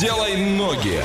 делай ноги.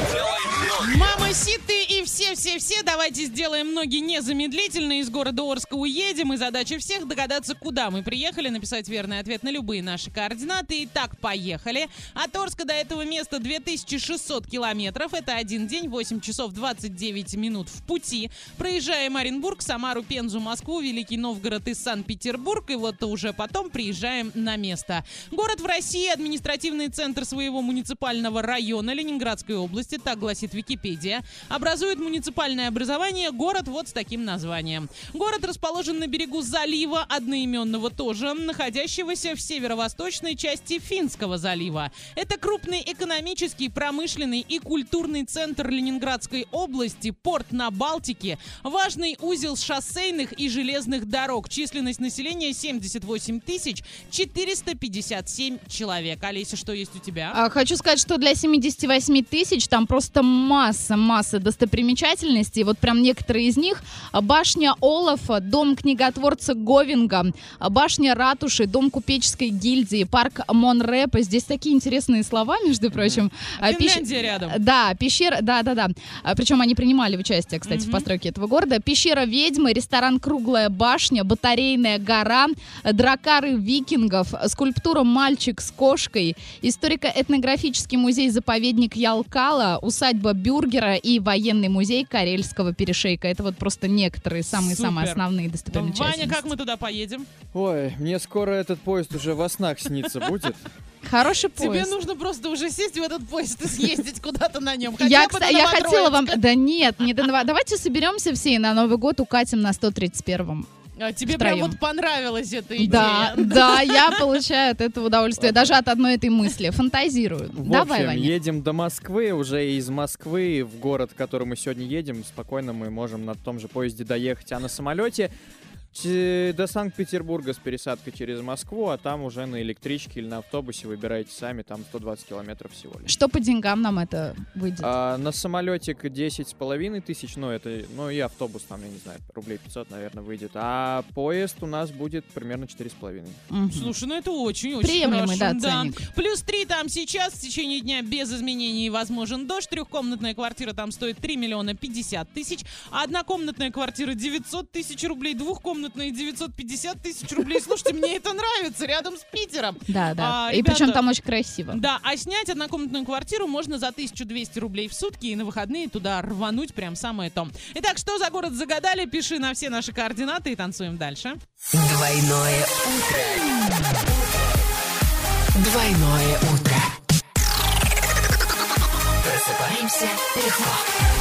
Мама Ситы все-все-все, давайте сделаем ноги незамедлительно. Из города Орска уедем, и задача всех догадаться, куда мы приехали, написать верный ответ на любые наши координаты. Итак, поехали. От Орска до этого места 2600 километров. Это один день, 8 часов 29 минут в пути. Проезжаем Оренбург, Самару, Пензу, Москву, Великий Новгород и Санкт-Петербург. И вот уже потом приезжаем на место. Город в России, административный центр своего муниципального района Ленинградской области, так гласит Википедия, образует муниципальное образование город вот с таким названием. Город расположен на берегу залива, одноименного тоже, находящегося в северо-восточной части Финского залива. Это крупный экономический, промышленный и культурный центр Ленинградской области, порт на Балтике, важный узел шоссейных и железных дорог. Численность населения 78 тысяч 457 человек. Олеся, что есть у тебя? А, Хочу сказать, что для 78 тысяч там просто масса, масса достопримечательностей. Вот прям некоторые из них. А, Башня Олафа, дом книготворца Говинга, а, башня Ратуши, дом купеческой гильдии, парк Монрепа. Здесь такие интересные слова, между прочим. А, пещ- Финляндия рядом. Да, пещера, да, да, да. Причем они принимали участие, кстати, в постройке этого города. Пещера ведьмы, ресторан Круглая башня, батарейная гора, дракары викингов, скульптура Мальчик с кошкой, историко-этнографический музей-заповедник Ялкала, усадьба Бюргера и военный музей Карельского перешейка. Это вот просто некоторые самые-самые основные достопримечательности. Ваня, как мы туда поедем? Ой, мне скоро этот поезд уже во снах снится будет. Хороший Тебе поезд. нужно просто уже сесть в этот поезд и съездить куда-то на нем. Я, Хотя бы кста- до я хотела вам... Да нет, не до Давайте соберемся все и на Новый год укатим на 131-м. А, Тебе прям втроем. вот понравилась эта идея. Да, да, я получаю от этого удовольствие, даже от одной этой мысли. Фантазирую. В Давай, общем, Ваня. едем до Москвы, уже из Москвы в город, в который мы сегодня едем, спокойно мы можем на том же поезде доехать, а на самолете до Санкт-Петербурга с пересадкой через Москву, а там уже на электричке или на автобусе выбираете сами, там 120 километров всего лишь. Что по деньгам нам это выйдет? А, на самолетик 10 с половиной тысяч, ну это, ну и автобус там, я не знаю, рублей 500, наверное, выйдет. А поезд у нас будет примерно 4 с половиной. Слушай, ну это очень-очень Приемлемый, хорошо. да, ценник. Плюс 3 там сейчас, в течение дня без изменений возможен дождь. Трехкомнатная квартира там стоит 3 миллиона 50 тысяч. А однокомнатная квартира 900 тысяч рублей. Двухкомнатная 950 тысяч рублей. Слушайте, мне это нравится, рядом с Питером. Да, да. А, И причем там очень красиво. Да, а снять однокомнатную квартиру можно за 1200 рублей в сутки и на выходные туда рвануть прям самое то. Итак, что за город загадали? Пиши на все наши координаты и танцуем дальше. Двойное утро. Двойное утро. Просыпаемся легко.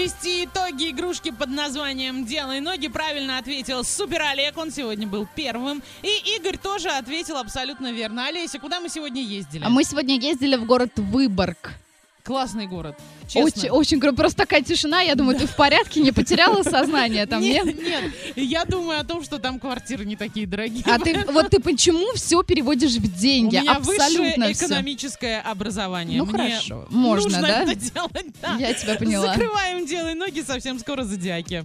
Подвести итоги игрушки под названием «Делай ноги». Правильно ответил Супер Олег, он сегодня был первым. И Игорь тоже ответил абсолютно верно. Олеся, куда мы сегодня ездили? А мы сегодня ездили в город Выборг. Классный город, честно. Очень, очень круто. Просто такая тишина. Я думаю, ты в порядке, не потеряла сознание там, нет, нет? нет, я думаю о том, что там квартиры не такие дорогие. А ты вот ты почему все переводишь в У деньги? меня Абсолютно высшее экономическое образование. Ну Мне хорошо, можно, нужно да? это делать, да. Я тебя поняла. Закрываем «Делай ноги» совсем скоро зодиаки.